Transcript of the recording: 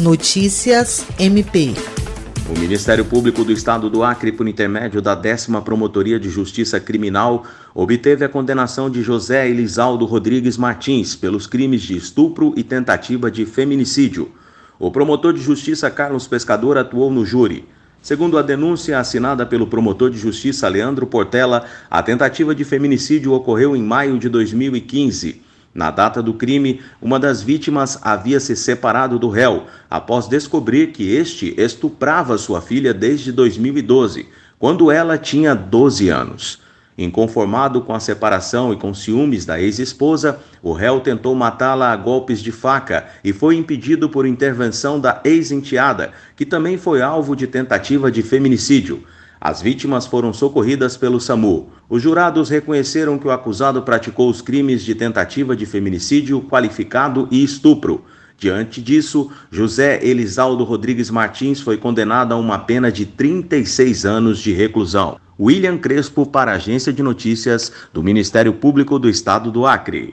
Notícias MP. O Ministério Público do Estado do Acre, por intermédio da 10 Promotoria de Justiça Criminal, obteve a condenação de José Elisaldo Rodrigues Martins pelos crimes de estupro e tentativa de feminicídio. O promotor de justiça Carlos Pescador atuou no júri. Segundo a denúncia assinada pelo promotor de justiça Leandro Portela, a tentativa de feminicídio ocorreu em maio de 2015. Na data do crime, uma das vítimas havia se separado do réu após descobrir que este estuprava sua filha desde 2012, quando ela tinha 12 anos. Inconformado com a separação e com ciúmes da ex-esposa, o réu tentou matá-la a golpes de faca e foi impedido por intervenção da ex-enteada, que também foi alvo de tentativa de feminicídio. As vítimas foram socorridas pelo SAMU. Os jurados reconheceram que o acusado praticou os crimes de tentativa de feminicídio qualificado e estupro. Diante disso, José Elisaldo Rodrigues Martins foi condenado a uma pena de 36 anos de reclusão. William Crespo para a Agência de Notícias do Ministério Público do Estado do Acre.